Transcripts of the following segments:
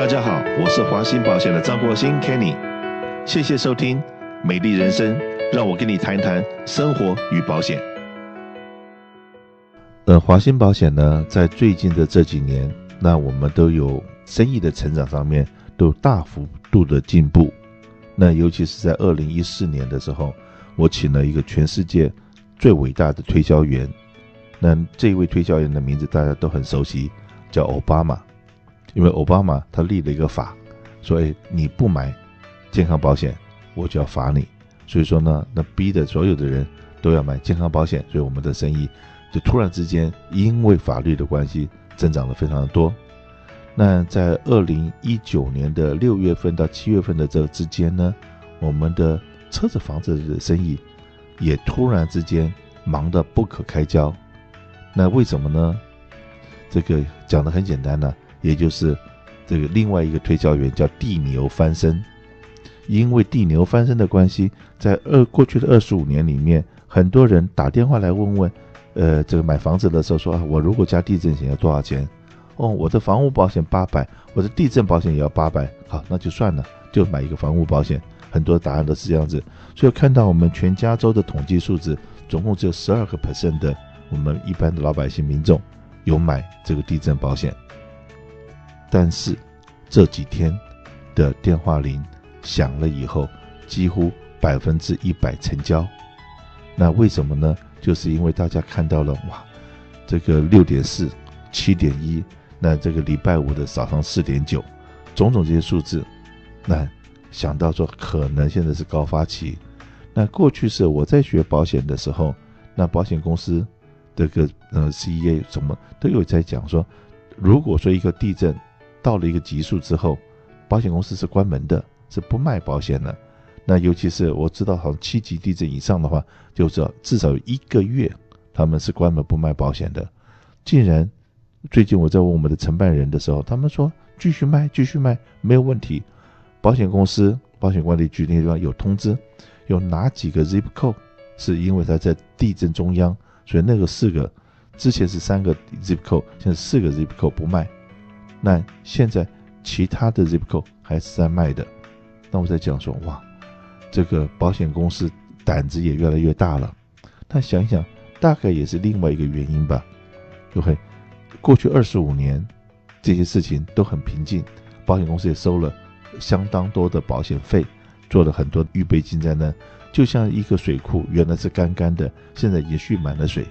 大家好，我是华兴保险的张国兴 Kenny，谢谢收听《美丽人生》，让我跟你谈谈生活与保险。呃，华兴保险呢，在最近的这几年，那我们都有生意的成长上面都有大幅度的进步。那尤其是在二零一四年的时候，我请了一个全世界最伟大的推销员。那这位推销员的名字大家都很熟悉，叫奥巴马。因为奥巴马他立了一个法，所以你不买健康保险，我就要罚你。所以说呢，那逼得所有的人都要买健康保险，所以我们的生意就突然之间因为法律的关系增长了非常的多。那在二零一九年的六月份到七月份的这之间呢，我们的车子房子的生意也突然之间忙得不可开交。那为什么呢？这个讲的很简单呢。也就是这个另外一个推销员叫地牛翻身，因为地牛翻身的关系，在二过去的二十五年里面，很多人打电话来问问，呃，这个买房子的时候说啊，我如果加地震险要多少钱？哦，我的房屋保险八百，我的地震保险也要八百，好，那就算了，就买一个房屋保险。很多答案都是这样子，所以看到我们全加州的统计数字，总共只有十二个 percent 的我们一般的老百姓民众有买这个地震保险。但是这几天的电话铃响了以后，几乎百分之一百成交。那为什么呢？就是因为大家看到了哇，这个六点四、七点一，那这个礼拜五的早上四点九，种种这些数字，那想到说可能现在是高发期。那过去是我在学保险的时候，那保险公司这个呃 CEA 什么都有在讲说，如果说一个地震，到了一个级数之后，保险公司是关门的，是不卖保险的。那尤其是我知道，好像七级地震以上的话，就是至少有一个月他们是关门不卖保险的。竟然最近我在问我们的承办人的时候，他们说继续卖，继续卖没有问题。保险公司、保险管理局那地方有通知，有哪几个 zip code 是因为它在地震中央，所以那个四个之前是三个 zip code，现在四个 zip code 不卖。那现在其他的 zip code 还是在卖的，那我在讲说，哇，这个保险公司胆子也越来越大了。那想想，大概也是另外一个原因吧。OK，过去二十五年，这些事情都很平静，保险公司也收了相当多的保险费，做了很多预备金在那，就像一个水库，原来是干干的，现在已经蓄满了水。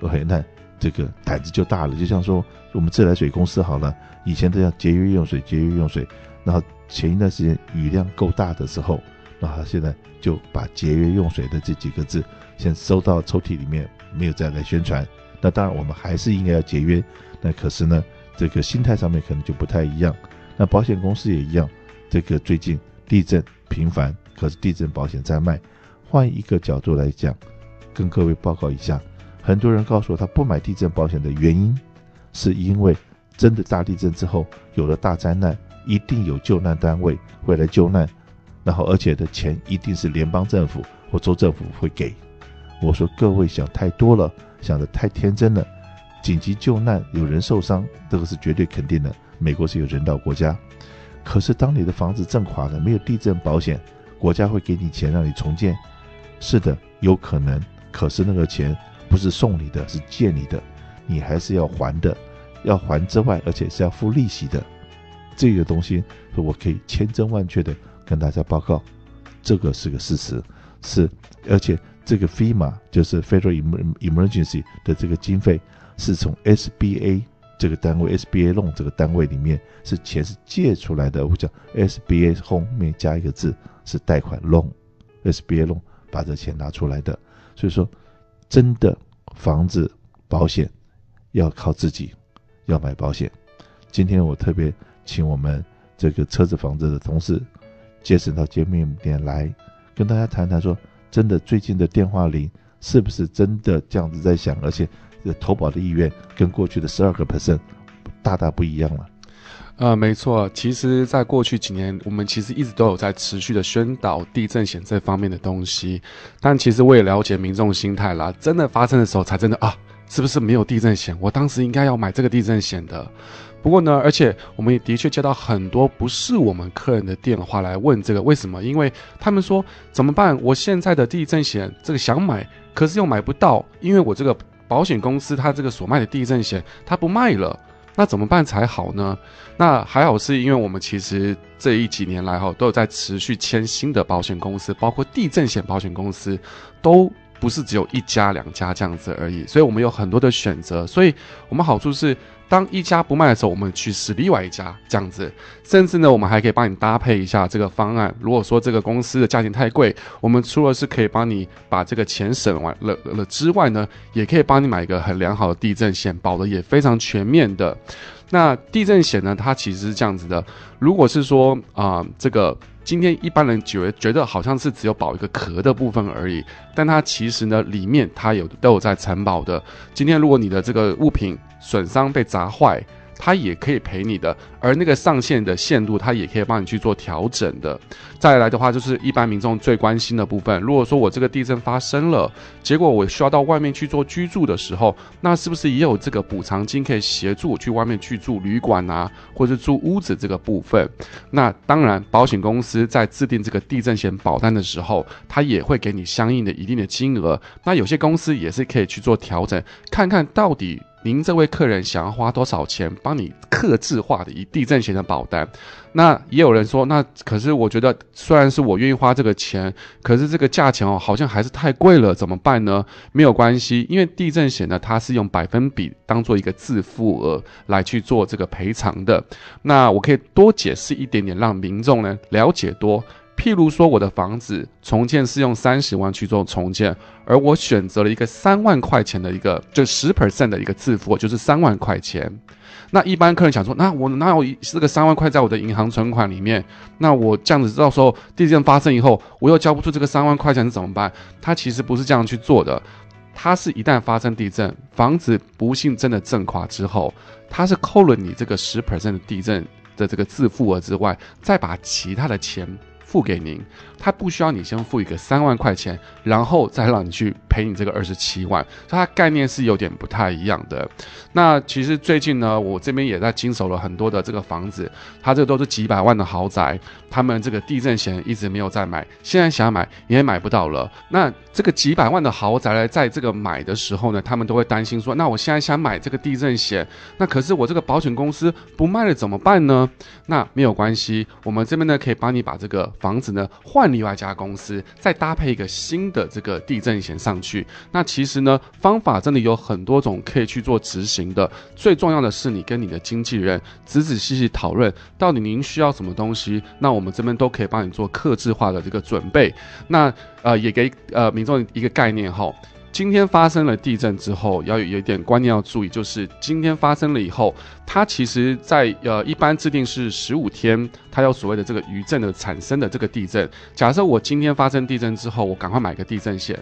OK，那。这个胆子就大了，就像说我们自来水公司好了，以前都要节约用水，节约用水。然后前一段时间雨量够大的时候，那他现在就把节约用水的这几个字先收到抽屉里面，没有再来宣传。那当然我们还是应该要节约，那可是呢，这个心态上面可能就不太一样。那保险公司也一样，这个最近地震频繁，可是地震保险在卖。换一个角度来讲，跟各位报告一下。很多人告诉我，他不买地震保险的原因，是因为真的大地震之后有了大灾难，一定有救难单位会来救难，然后而且的钱一定是联邦政府或州政府会给。我说各位想太多了，想的太天真了。紧急救难有人受伤，这个是绝对肯定的。美国是有人道国家，可是当你的房子震垮了，没有地震保险，国家会给你钱让你重建。是的，有可能，可是那个钱。不是送你的，是借你的，你还是要还的，要还之外，而且是要付利息的。这个东西，我可以千真万确的跟大家报告，这个是个事实，是而且这个 FEMA 就是 Federal Emergency 的这个经费，是从 SBA 这个单位，SBA 弄这个单位里面是钱是借出来的，我讲 SBA 后面加一个字是贷款 loan，SBA 弄把这钱拿出来的，所以说。真的房子保险要靠自己，要买保险。今天我特别请我们这个车子房子的同事杰森到节目里面来跟大家谈谈，说真的最近的电话铃是不是真的这样子在响，而且投保的意愿跟过去的十二个 percent 大大不一样了。呃，没错，其实，在过去几年，我们其实一直都有在持续的宣导地震险这方面的东西。但其实我也了解民众心态啦，真的发生的时候，才真的啊，是不是没有地震险？我当时应该要买这个地震险的。不过呢，而且我们也的确接到很多不是我们客人的电话来问这个为什么？因为他们说怎么办？我现在的地震险这个想买，可是又买不到，因为我这个保险公司它这个所卖的地震险它不卖了，那怎么办才好呢？那还好是因为我们其实这一几年来哈都有在持续签新的保险公司，包括地震险保险公司都。不是只有一家两家这样子而已，所以我们有很多的选择。所以我们好处是，当一家不卖的时候，我们去试另外一家这样子。甚至呢，我们还可以帮你搭配一下这个方案。如果说这个公司的价钱太贵，我们除了是可以帮你把这个钱省完了了之外呢，也可以帮你买一个很良好的地震险，保的也非常全面的。那地震险呢，它其实是这样子的。如果是说啊、这个。今天一般人觉觉得好像是只有保一个壳的部分而已，但它其实呢，里面它有都有在承保的。今天如果你的这个物品损伤被砸坏，它也可以赔你的，而那个上限的限度，它也可以帮你去做调整的。再来的话，就是一般民众最关心的部分。如果说我这个地震发生了，结果我需要到外面去做居住的时候，那是不是也有这个补偿金可以协助我去外面去住旅馆啊，或者住屋子这个部分？那当然，保险公司在制定这个地震险保单的时候，它也会给你相应的一定的金额。那有些公司也是可以去做调整，看看到底。您这位客人想要花多少钱帮你刻字化的一地震险的保单？那也有人说，那可是我觉得虽然是我愿意花这个钱，可是这个价钱哦好像还是太贵了，怎么办呢？没有关系，因为地震险呢，它是用百分比当做一个自付额来去做这个赔偿的。那我可以多解释一点点，让民众呢了解多。譬如说，我的房子重建是用三十万去做重建，而我选择了一个三万块钱的一个，就十 percent 的一个自付，就是三万块钱。那一般客人想说，那我哪有这个三万块在我的银行存款里面？那我这样子到时候地震发生以后，我又交不出这个三万块钱是，怎么办？他其实不是这样去做的，他是一旦发生地震，房子不幸真的震垮之后，他是扣了你这个十 percent 的地震的这个自付额之外，再把其他的钱。付给您，他不需要你先付一个三万块钱，然后再让你去赔你这个二十七万，所以它概念是有点不太一样的。那其实最近呢，我这边也在经手了很多的这个房子，它这都是几百万的豪宅，他们这个地震险一直没有再买，现在想买也买不到了。那这个几百万的豪宅呢，在这个买的时候呢，他们都会担心说，那我现在想买这个地震险，那可是我这个保险公司不卖了怎么办呢？那没有关系，我们这边呢可以帮你把这个。房子呢，换另外一家公司，再搭配一个新的这个地震险上去。那其实呢，方法真的有很多种可以去做执行的。最重要的是，你跟你的经纪人仔仔细细讨论，到底您需要什么东西，那我们这边都可以帮你做克制化的这个准备。那呃，也给呃民众一个概念哈。今天发生了地震之后，要有一点观念要注意，就是今天发生了以后，它其实在呃一般制定是十五天，它有所谓的这个余震的产生的这个地震。假设我今天发生地震之后，我赶快买个地震险，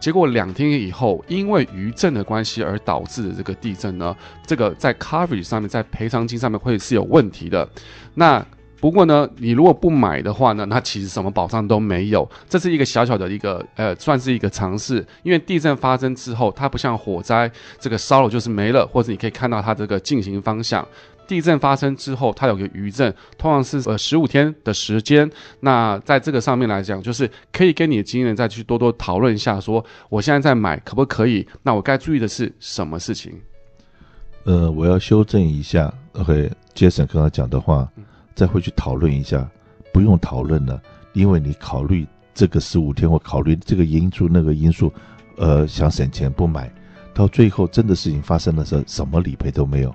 结果两天以后因为余震的关系而导致的这个地震呢，这个在 coverage 上面，在赔偿金上面会是有问题的。那不过呢，你如果不买的话呢，那其实什么保障都没有。这是一个小小的一个呃，算是一个尝试。因为地震发生之后，它不像火灾，这个烧了就是没了，或者你可以看到它这个进行方向。地震发生之后，它有个余震，通常是呃十五天的时间。那在这个上面来讲，就是可以跟你的经纪人再去多多讨论一下，说我现在在买可不可以？那我该注意的是什么事情？呃，我要修正一下，OK，Jason 刚才讲的话。再回去讨论一下，不用讨论了，因为你考虑这个十五天或考虑这个因素那个因素，呃，想省钱不买，到最后真的事情发生的时候，什么理赔都没有。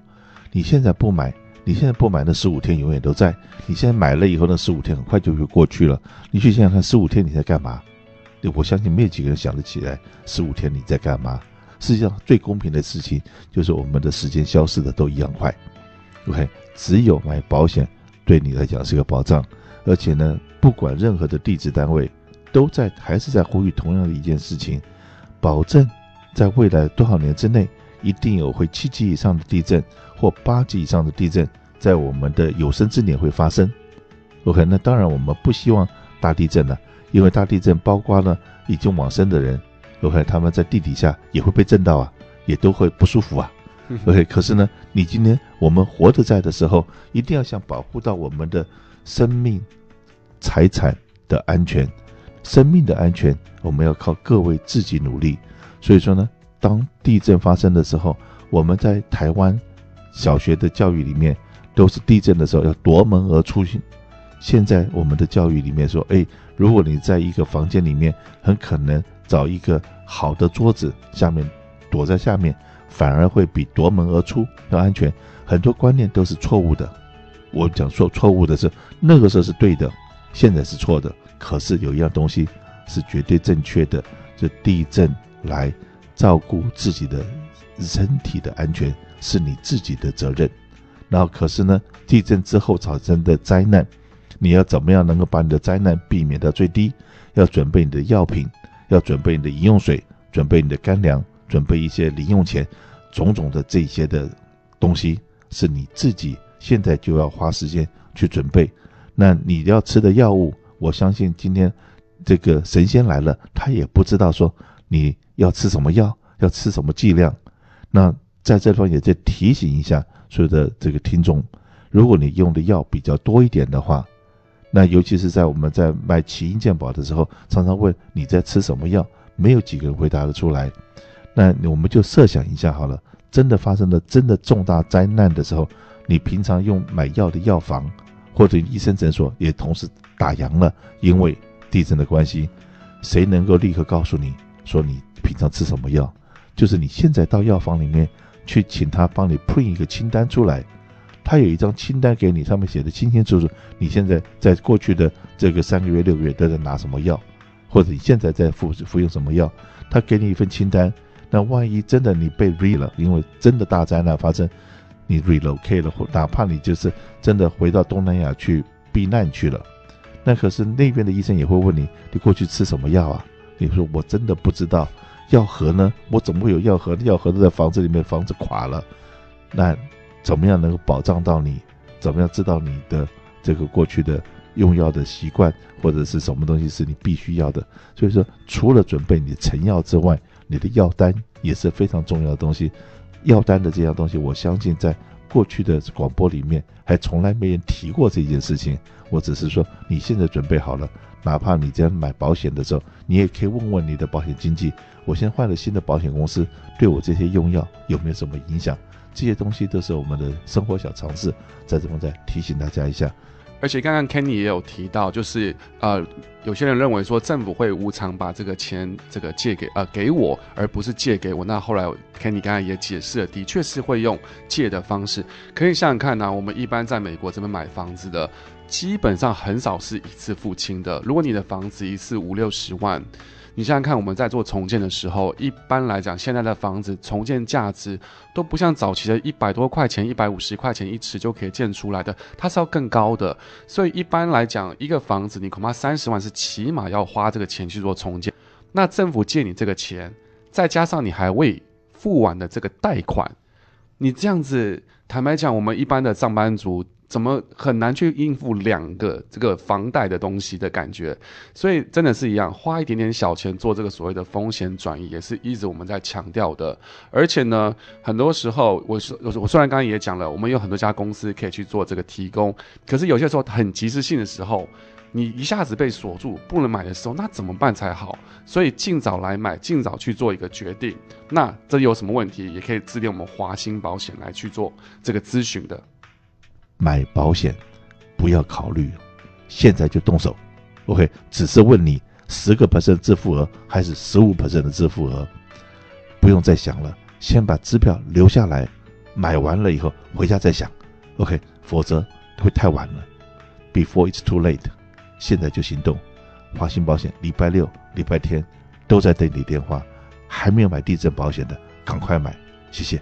你现在不买，你现在不买，那十五天永远都在。你现在买了以后，那十五天很快就会过去了。你去想想看，十五天你在干嘛？我相信没有几个人想得起来，十五天你在干嘛？世界上最公平的事情就是我们的时间消失的都一样快。OK，只有买保险。对你来讲是个保障，而且呢，不管任何的地质单位，都在还是在呼吁同样的一件事情，保证在未来多少年之内，一定有会七级以上的地震或八级以上的地震，在我们的有生之年会发生。OK，那当然我们不希望大地震了，因为大地震包括了已经往生的人，OK，他们在地底下也会被震到啊，也都会不舒服啊。OK，可是呢，你今天我们活着在的时候，一定要想保护到我们的生命、财产的安全。生命的安全，我们要靠各位自己努力。所以说呢，当地震发生的时候，我们在台湾小学的教育里面，都是地震的时候要夺门而出。现在我们的教育里面说，哎，如果你在一个房间里面，很可能找一个好的桌子下面躲在下面。反而会比夺门而出要安全，很多观念都是错误的。我讲说错误的是那个时候是对的，现在是错的。可是有一样东西是绝对正确的，就地震来照顾自己的身体的安全是你自己的责任。然后可是呢，地震之后产生的灾难，你要怎么样能够把你的灾难避免到最低？要准备你的药品，要准备你的饮用水，准备你的干粮。准备一些零用钱，种种的这些的东西是你自己现在就要花时间去准备。那你要吃的药物，我相信今天这个神仙来了，他也不知道说你要吃什么药，要吃什么剂量。那在这方也在提醒一下所有的这个听众，如果你用的药比较多一点的话，那尤其是在我们在卖奇婴健保的时候，常常问你在吃什么药，没有几个人回答得出来。那我们就设想一下好了，真的发生了真的重大灾难的时候，你平常用买药的药房或者医生诊所也同时打烊了，因为地震的关系，谁能够立刻告诉你说你平常吃什么药？就是你现在到药房里面去，请他帮你 print 一个清单出来，他有一张清单给你，上面写的清清楚楚，你现在在过去的这个三个月、六个月都在拿什么药，或者你现在在服服用什么药，他给你一份清单。那万一真的你被 re 了，因为真的大灾难发生，你 relocate 了，或哪怕你就是真的回到东南亚去避难去了，那可是那边的医生也会问你，你过去吃什么药啊？你说我真的不知道，药盒呢？我怎么会有药盒？药盒都在房子里面，房子垮了，那怎么样能够保障到你？怎么样知道你的这个过去的用药的习惯或者是什么东西是你必须要的？所以说，除了准备你成药之外，你的药单也是非常重要的东西，药单的这样东西，我相信在过去的广播里面还从来没人提过这件事情。我只是说，你现在准备好了，哪怕你在买保险的时候，你也可以问问你的保险经纪，我现在换了新的保险公司，对我这些用药有没有什么影响？这些东西都是我们的生活小常识，在这边再提醒大家一下。而且刚刚 Kenny 也有提到，就是呃，有些人认为说政府会无偿把这个钱这个借给呃给我，而不是借给我。那后来 Kenny 刚才也解释了，的确是会用借的方式。可以想想看呢、我们一般在美国这边买房子的，基本上很少是一次付清的。如果你的房子一次五六十万。你想想看，我们在做重建的时候，一般来讲，现在的房子重建价值都不像早期的一百多块钱、一百五十块钱一尺就可以建出来的，它是要更高的。所以一般来讲，一个房子你恐怕三十万是起码要花这个钱去做重建。那政府借你这个钱，再加上你还未付完的这个贷款，你这样子，坦白讲，我们一般的上班族。怎么很难去应付两个这个房贷的东西的感觉，所以真的是一样，花一点点小钱做这个所谓的风险转移，也是一直我们在强调的。而且呢，很多时候我我我虽然刚刚也讲了，我们有很多家公司可以去做这个提供，可是有些时候很及时性的时候，你一下子被锁住不能买的时候，那怎么办才好？所以尽早来买，尽早去做一个决定。那这有什么问题，也可以致电我们华兴保险来去做这个咨询的。买保险，不要考虑，现在就动手。OK，只是问你十个 percent 自付额还是十五 percent 的自付额，不用再想了，先把支票留下来，买完了以后回家再想。OK，否则会太晚了。Before it's too late，现在就行动。华兴保险礼拜六、礼拜天都在等你电话，还没有买地震保险的，赶快买，谢谢。